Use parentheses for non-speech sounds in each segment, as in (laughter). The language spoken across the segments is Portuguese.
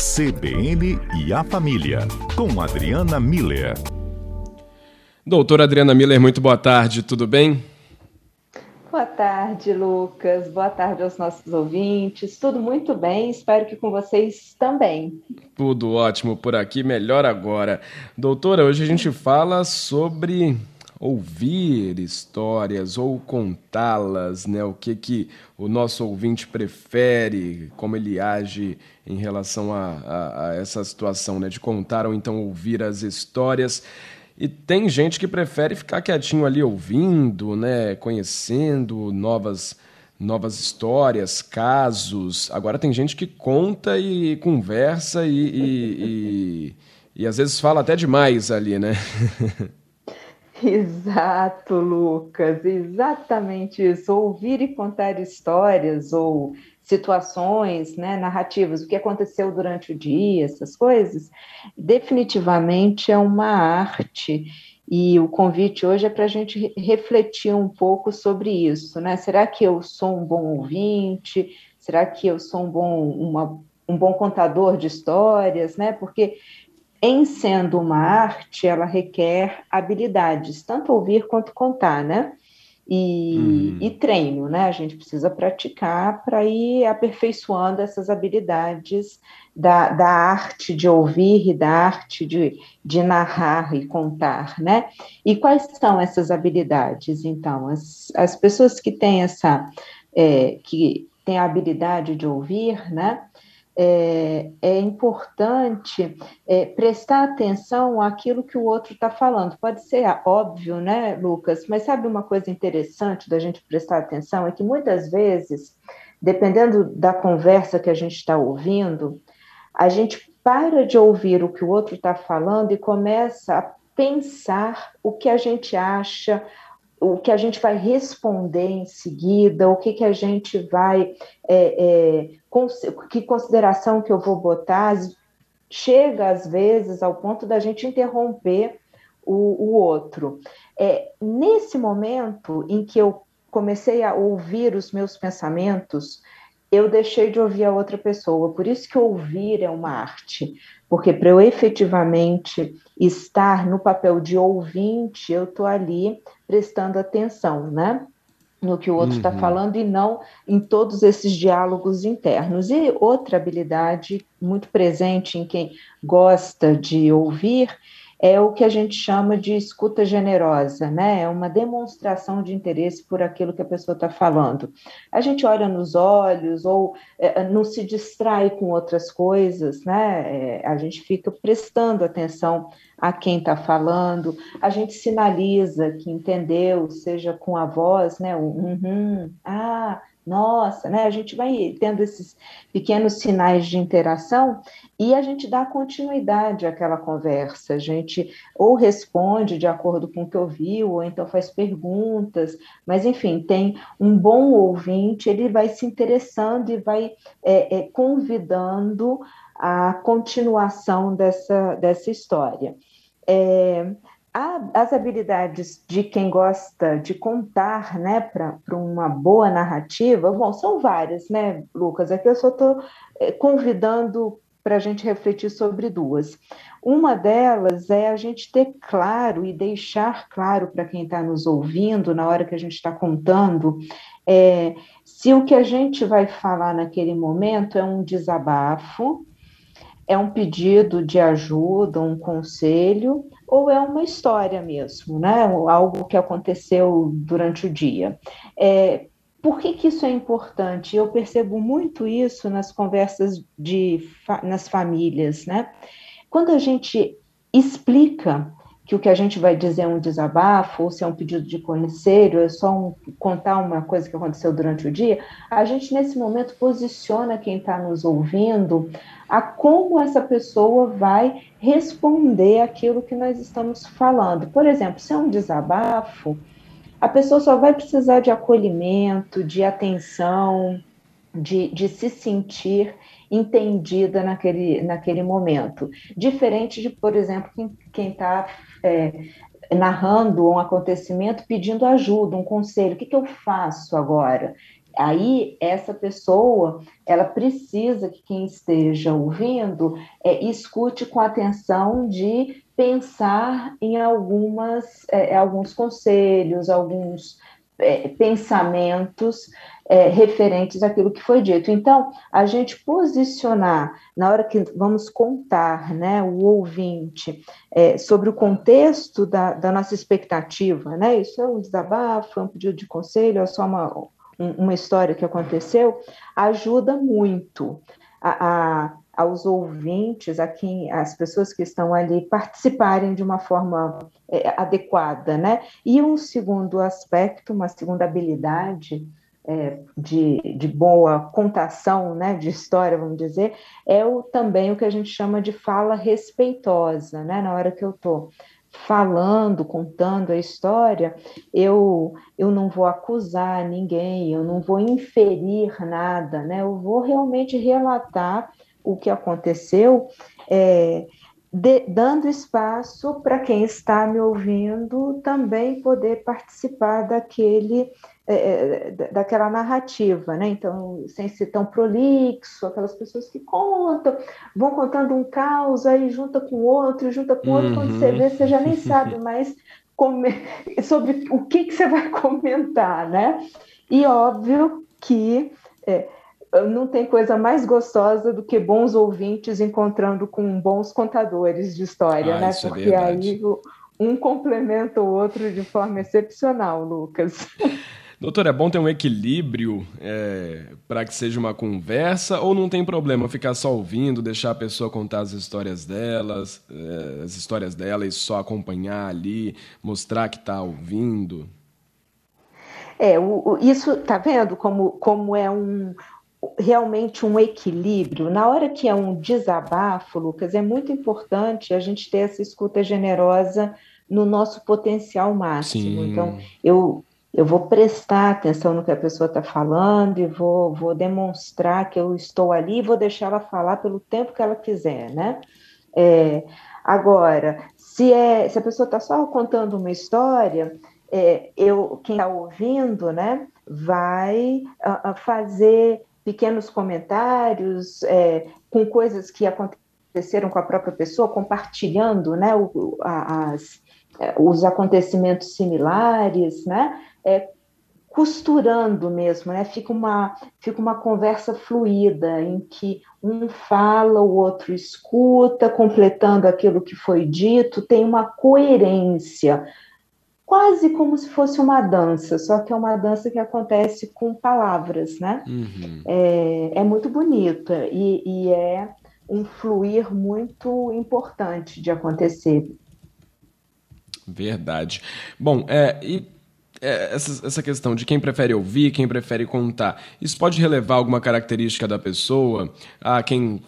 CBN e a Família, com Adriana Miller. Doutora Adriana Miller, muito boa tarde, tudo bem? Boa tarde, Lucas. Boa tarde aos nossos ouvintes. Tudo muito bem, espero que com vocês também. Tudo ótimo por aqui, melhor agora. Doutora, hoje a gente fala sobre ouvir histórias ou contá-las, né? O que que o nosso ouvinte prefere, como ele age em relação a, a, a essa situação, né? De contar ou então ouvir as histórias. E tem gente que prefere ficar quietinho ali ouvindo, né? Conhecendo novas novas histórias, casos. Agora tem gente que conta e conversa e, e, e, e às vezes fala até demais ali, né? (laughs) Exato, Lucas, exatamente isso. Ouvir e contar histórias ou situações, né, narrativas, o que aconteceu durante o dia, essas coisas, definitivamente é uma arte. E o convite hoje é para a gente refletir um pouco sobre isso, né? Será que eu sou um bom ouvinte? Será que eu sou um bom, uma, um bom contador de histórias, né? Porque em sendo uma arte, ela requer habilidades, tanto ouvir quanto contar, né? E, uhum. e treino, né? A gente precisa praticar para ir aperfeiçoando essas habilidades da, da arte de ouvir e da arte de, de narrar e contar, né? E quais são essas habilidades? Então, as, as pessoas que têm essa, é, que têm a habilidade de ouvir, né? É, é importante é, prestar atenção àquilo que o outro está falando. Pode ser óbvio, né, Lucas? Mas sabe uma coisa interessante da gente prestar atenção? É que muitas vezes, dependendo da conversa que a gente está ouvindo, a gente para de ouvir o que o outro está falando e começa a pensar o que a gente acha, o que a gente vai responder em seguida, o que, que a gente vai, é, é, cons que consideração que eu vou botar, chega às vezes ao ponto da gente interromper o, o outro. É, nesse momento em que eu comecei a ouvir os meus pensamentos, eu deixei de ouvir a outra pessoa. Por isso que ouvir é uma arte, porque para eu efetivamente estar no papel de ouvinte, eu estou ali prestando atenção, né? No que o outro está uhum. falando e não em todos esses diálogos internos. E outra habilidade muito presente em quem gosta de ouvir é o que a gente chama de escuta generosa, né? É uma demonstração de interesse por aquilo que a pessoa está falando. A gente olha nos olhos ou é, não se distrai com outras coisas, né? É, a gente fica prestando atenção a quem está falando, a gente sinaliza que entendeu, seja com a voz, né? O uhum, ah, nossa, né? A gente vai tendo esses pequenos sinais de interação e a gente dá continuidade àquela conversa. A gente ou responde de acordo com o que ouviu, ou então faz perguntas, mas enfim, tem um bom ouvinte, ele vai se interessando e vai é, é, convidando a continuação dessa, dessa história. É, as habilidades de quem gosta de contar, né, para uma boa narrativa, bom, são várias, né, Lucas? Aqui eu só estou é, convidando para a gente refletir sobre duas. Uma delas é a gente ter claro e deixar claro para quem está nos ouvindo, na hora que a gente está contando, é, se o que a gente vai falar naquele momento é um desabafo, é um pedido de ajuda, um conselho, ou é uma história mesmo, né? Algo que aconteceu durante o dia. É, por que, que isso é importante? Eu percebo muito isso nas conversas de, nas famílias, né? Quando a gente explica que o que a gente vai dizer é um desabafo, ou se é um pedido de conselho, é só um, contar uma coisa que aconteceu durante o dia, a gente nesse momento posiciona quem está nos ouvindo a como essa pessoa vai responder aquilo que nós estamos falando. Por exemplo, se é um desabafo, a pessoa só vai precisar de acolhimento, de atenção, de, de se sentir entendida naquele, naquele momento. Diferente de, por exemplo, quem está é, narrando um acontecimento pedindo ajuda, um conselho: o que, que eu faço agora? aí essa pessoa ela precisa que quem esteja ouvindo é, escute com atenção de pensar em algumas é, alguns conselhos, alguns é, pensamentos é, referentes àquilo que foi dito. Então, a gente posicionar, na hora que vamos contar né, o ouvinte é, sobre o contexto da, da, nossa expectativa, né? Isso é um desabafo, é um pedido de conselho, é só uma, uma história que aconteceu, ajuda muito a, a aos ouvintes, a quem, as pessoas que estão ali participarem de uma forma é, adequada, né? E um segundo aspecto, uma segunda habilidade é, de, de boa contação, né, de história, vamos dizer, é o, também o que a gente chama de fala respeitosa, né? Na hora que eu estou falando, contando a história, eu, eu não vou acusar ninguém, eu não vou inferir nada, né? Eu vou realmente relatar o que aconteceu, é, de, dando espaço para quem está me ouvindo também poder participar daquele é, é daquela narrativa, né? Então, sem ser tão prolixo, aquelas pessoas que contam, vão contando um caos, aí junta com outro, junta com outro, uhum. quando você vê, você já nem sabe mais (laughs) sobre o que, que você vai (laughs) comentar, né? E óbvio que é, não tem coisa mais gostosa do que bons ouvintes encontrando com bons contadores de história, ah, né? É Porque é aí um complementa o outro de forma excepcional, Lucas. Doutor, é bom ter um equilíbrio é, para que seja uma conversa ou não tem problema ficar só ouvindo, deixar a pessoa contar as histórias delas, é, as histórias dela e só acompanhar ali, mostrar que está ouvindo? É, o, o, isso tá vendo como, como é um, realmente um equilíbrio. Na hora que é um desabafo, Lucas, é muito importante a gente ter essa escuta generosa no nosso potencial máximo. Sim. Então, eu, eu vou prestar atenção no que a pessoa está falando e vou, vou demonstrar que eu estou ali e vou deixar ela falar pelo tempo que ela quiser, né? É, agora, se, é, se a pessoa está só contando uma história, é, eu, quem está ouvindo, né, vai uh, fazer pequenos comentários é, com coisas que aconteceram com a própria pessoa, compartilhando né, o, as, é, os acontecimentos similares, né, é, costurando mesmo, né, fica, uma, fica uma conversa fluida em que um fala, o outro escuta, completando aquilo que foi dito, tem uma coerência quase como se fosse uma dança, só que é uma dança que acontece com palavras, né? Uhum. É, é, muito bonita e, e, é um fluir muito importante de acontecer. Verdade. Bom, é, e é, essa, essa questão de quem prefere ouvir, quem prefere contar, isso pode relevar alguma característica da pessoa? Ah, quem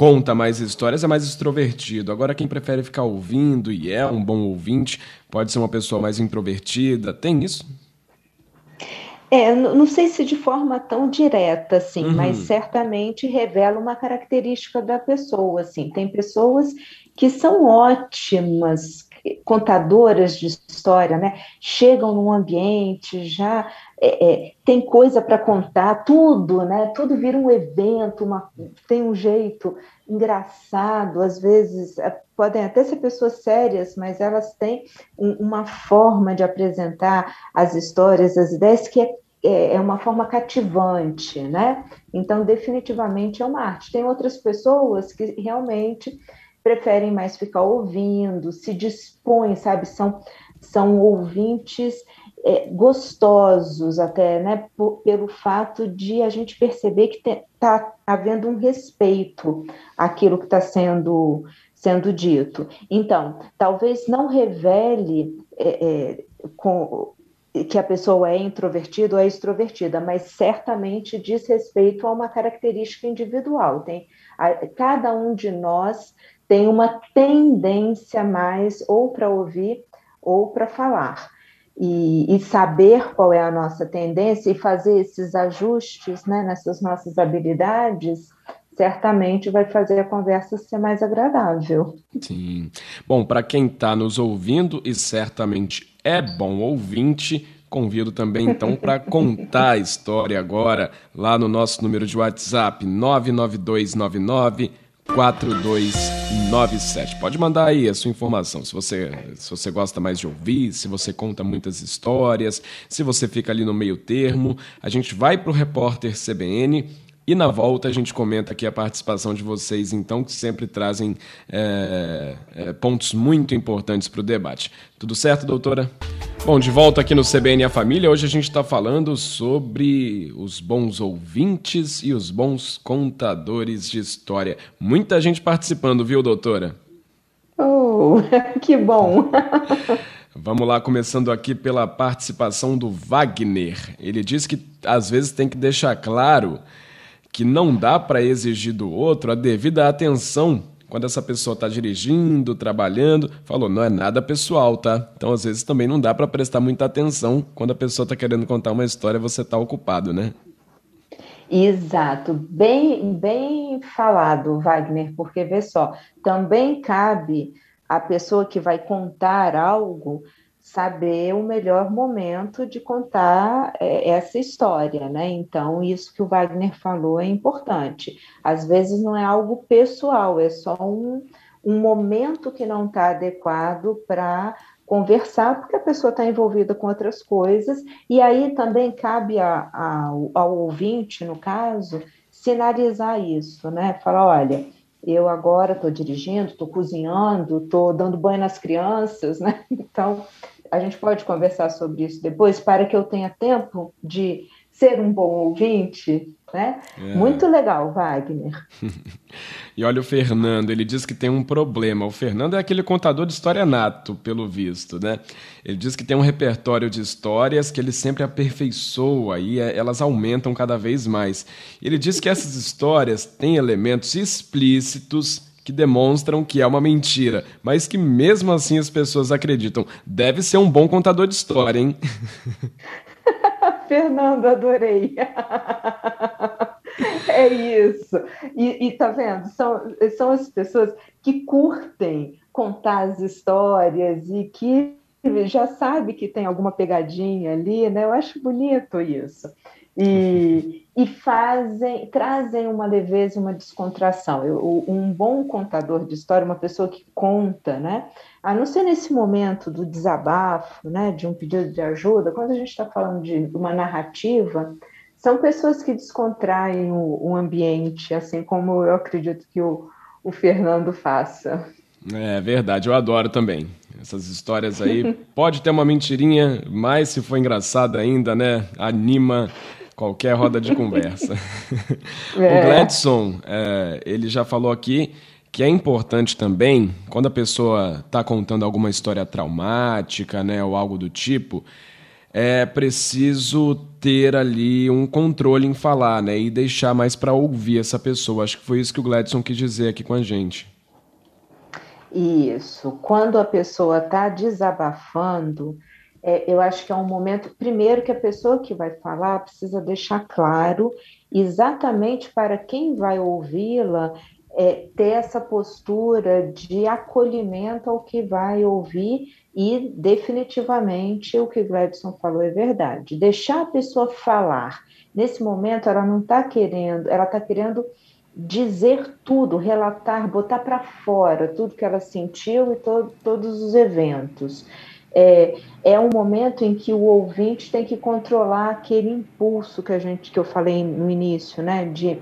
conta mais histórias é mais extrovertido. Agora, quem prefere ficar ouvindo e é um bom ouvinte, pode ser uma pessoa mais introvertida. Tem isso? É, não sei se de forma tão direta, assim, uhum. mas certamente revela uma característica da pessoa, assim. Tem pessoas que são ótimas contadoras de história, né? Chegam num ambiente já é, é, tem coisa para contar, tudo, né? Tudo vira um evento, uma, tem um jeito engraçado, às vezes é, podem até ser pessoas sérias, mas elas têm um, uma forma de apresentar as histórias, as ideias que é, é, é uma forma cativante, né? Então, definitivamente é uma arte. Tem outras pessoas que realmente preferem mais ficar ouvindo, se dispõem, sabe? São, são ouvintes é, gostosos até, né, pelo fato de a gente perceber que está havendo um respeito àquilo que está sendo, sendo dito. Então, talvez não revele é, é, com, que a pessoa é introvertida ou é extrovertida, mas certamente diz respeito a uma característica individual. Tem, a, cada um de nós tem uma tendência mais ou para ouvir ou para falar e, e, saber qual é a nossa tendência e fazer esses ajustes né, nessas nossas habilidades, certamente vai fazer a conversa ser mais agradável. Sim. Bom, para quem está nos ouvindo e certamente é bom ouvinte, Convido também então para (laughs) contar a história agora lá no nosso número de WhatsApp 99299 4297. Pode mandar aí a sua informação, se você, se você gosta mais de ouvir, se você conta muitas histórias, se você fica ali no meio termo. A gente vai para o repórter CBN e na volta a gente comenta aqui a participação de vocês, então, que sempre trazem é, é, pontos muito importantes para o debate. Tudo certo, doutora? Bom, de volta aqui no CBN A Família, hoje a gente está falando sobre os bons ouvintes e os bons contadores de história. Muita gente participando, viu, doutora? Oh, (laughs) que bom! Vamos lá, começando aqui pela participação do Wagner. Ele diz que às vezes tem que deixar claro que não dá para exigir do outro a devida atenção quando essa pessoa está dirigindo, trabalhando, falou, não é nada pessoal, tá? Então, às vezes, também não dá para prestar muita atenção quando a pessoa está querendo contar uma história você está ocupado, né? Exato, bem, bem falado, Wagner, porque vê só, também cabe a pessoa que vai contar algo saber o melhor momento de contar é, essa história, né? Então, isso que o Wagner falou é importante. Às vezes não é algo pessoal, é só um, um momento que não está adequado para conversar, porque a pessoa está envolvida com outras coisas, e aí também cabe a, a, ao ouvinte, no caso, sinalizar isso, né? Falar, olha, eu agora estou dirigindo, estou cozinhando, estou dando banho nas crianças, (laughs) né? Então, a gente pode conversar sobre isso depois, para que eu tenha tempo de ser um bom ouvinte, né? É. Muito legal, Wagner. (laughs) e olha o Fernando, ele diz que tem um problema. O Fernando é aquele contador de história nato, pelo visto, né? Ele diz que tem um repertório de histórias que ele sempre aperfeiçoa e é, elas aumentam cada vez mais. Ele diz que essas histórias têm elementos explícitos que demonstram que é uma mentira, mas que mesmo assim as pessoas acreditam. Deve ser um bom contador de história, hein? (laughs) Fernando, adorei. (laughs) é isso. E, e tá vendo? São, são as pessoas que curtem contar as histórias e que já sabe que tem alguma pegadinha ali, né? Eu acho bonito isso. E, e fazem, trazem uma leveza uma descontração. Eu, um bom contador de história, uma pessoa que conta, né? A não ser nesse momento do desabafo, né, de um pedido de ajuda, quando a gente está falando de uma narrativa, são pessoas que descontraem o, o ambiente, assim como eu acredito que o, o Fernando faça. É verdade, eu adoro também. Essas histórias aí. (laughs) Pode ter uma mentirinha, mas se for engraçado ainda, né? Anima qualquer roda de conversa. (laughs) É. O Gladson, é, ele já falou aqui que é importante também, quando a pessoa está contando alguma história traumática, né, ou algo do tipo, é preciso ter ali um controle em falar, né, e deixar mais para ouvir essa pessoa. Acho que foi isso que o Gladson quis dizer aqui com a gente. Isso. Quando a pessoa está desabafando, é, eu acho que é um momento, primeiro, que a pessoa que vai falar precisa deixar claro exatamente para quem vai ouvi-la é, ter essa postura de acolhimento ao que vai ouvir e definitivamente o que Gladson falou é verdade. Deixar a pessoa falar. Nesse momento, ela não está querendo, ela está querendo dizer tudo, relatar, botar para fora tudo que ela sentiu e to todos os eventos é, é um momento em que o ouvinte tem que controlar aquele impulso que a gente que eu falei no início, né? De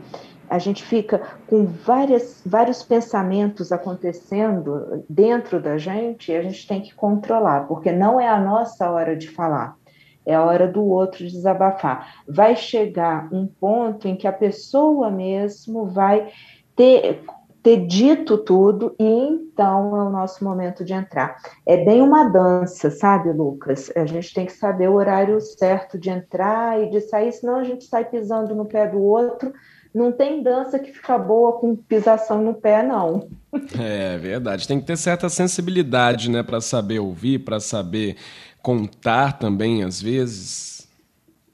a gente fica com várias, vários pensamentos acontecendo dentro da gente e a gente tem que controlar, porque não é a nossa hora de falar, é a hora do outro desabafar. Vai chegar um ponto em que a pessoa mesmo vai ter ter dito tudo e então é o nosso momento de entrar. É bem uma dança, sabe, Lucas? A gente tem que saber o horário certo de entrar e de sair, senão a gente sai pisando no pé do outro. Não tem dança que fica boa com pisação no pé, não. É verdade. Tem que ter certa sensibilidade, né, para saber ouvir, para saber contar também, às vezes.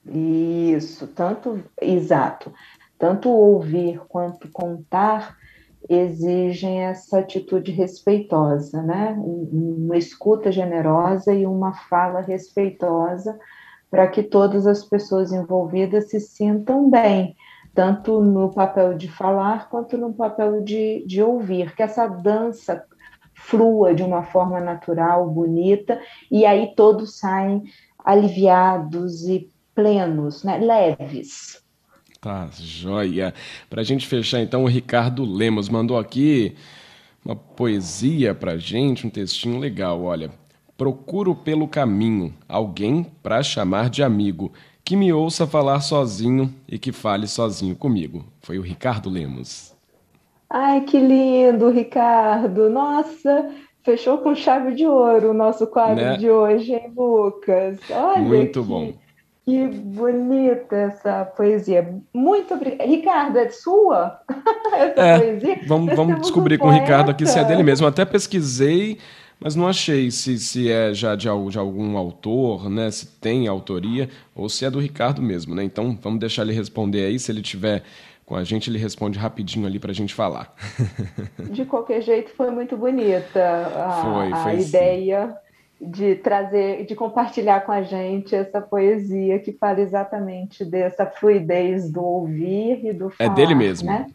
Isso, tanto exato. Tanto ouvir quanto contar exigem essa atitude respeitosa, né? Uma escuta generosa e uma fala respeitosa para que todas as pessoas envolvidas se sintam bem, tanto no papel de falar quanto no papel de, de ouvir, que essa dança flua de uma forma natural, bonita, e aí todos saem aliviados e plenos, né? leves. Tá, joia. Para a gente fechar, então, o Ricardo Lemos mandou aqui uma poesia para gente, um textinho legal. Olha, procuro pelo caminho alguém para chamar de amigo, que me ouça falar sozinho e que fale sozinho comigo. Foi o Ricardo Lemos. Ai, que lindo, Ricardo. Nossa, fechou com chave de ouro o nosso quadro né? de hoje, hein, Lucas? Olha Muito que... bom. Que bonita essa poesia. Muito obrigada. Ricardo, é sua (laughs) essa é, poesia? Vamos, vamos descobrir com o Ricardo aqui se é dele mesmo. Até pesquisei, mas não achei se, se é já de, de, algum autor, né? Se tem autoria, ou se é do Ricardo mesmo, né? Então vamos deixar ele responder aí. Se ele tiver com a gente, ele responde rapidinho ali para a gente falar. De qualquer jeito, foi muito bonita a, foi, (laughs) foi a ideia de trazer, de compartilhar com a gente essa poesia que fala exatamente dessa fluidez do ouvir e do falar. É dele mesmo. Né?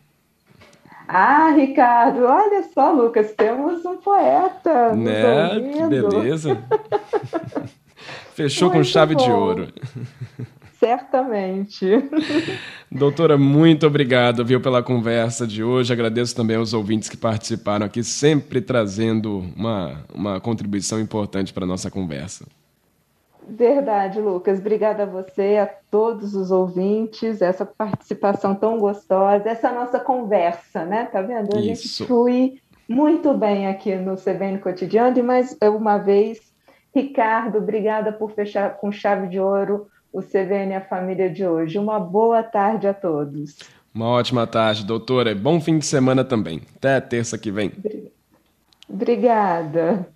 Ah, Ricardo, olha só, Lucas, temos um poeta. Né? Que beleza. (laughs) Fechou Muito com chave bom. de ouro. Certamente. (laughs) Doutora, muito obrigado, viu, pela conversa de hoje. Agradeço também aos ouvintes que participaram aqui, sempre trazendo uma, uma contribuição importante para a nossa conversa. Verdade, Lucas. Obrigada a você, a todos os ouvintes, essa participação tão gostosa, essa nossa conversa, né? Tá vendo? A Isso. gente flui muito bem aqui no CBN Cotidiano. E mais uma vez, Ricardo, obrigada por fechar com chave de ouro o CVN A Família de hoje. Uma boa tarde a todos. Uma ótima tarde, doutora. Bom fim de semana também. Até terça que vem. Obrigada.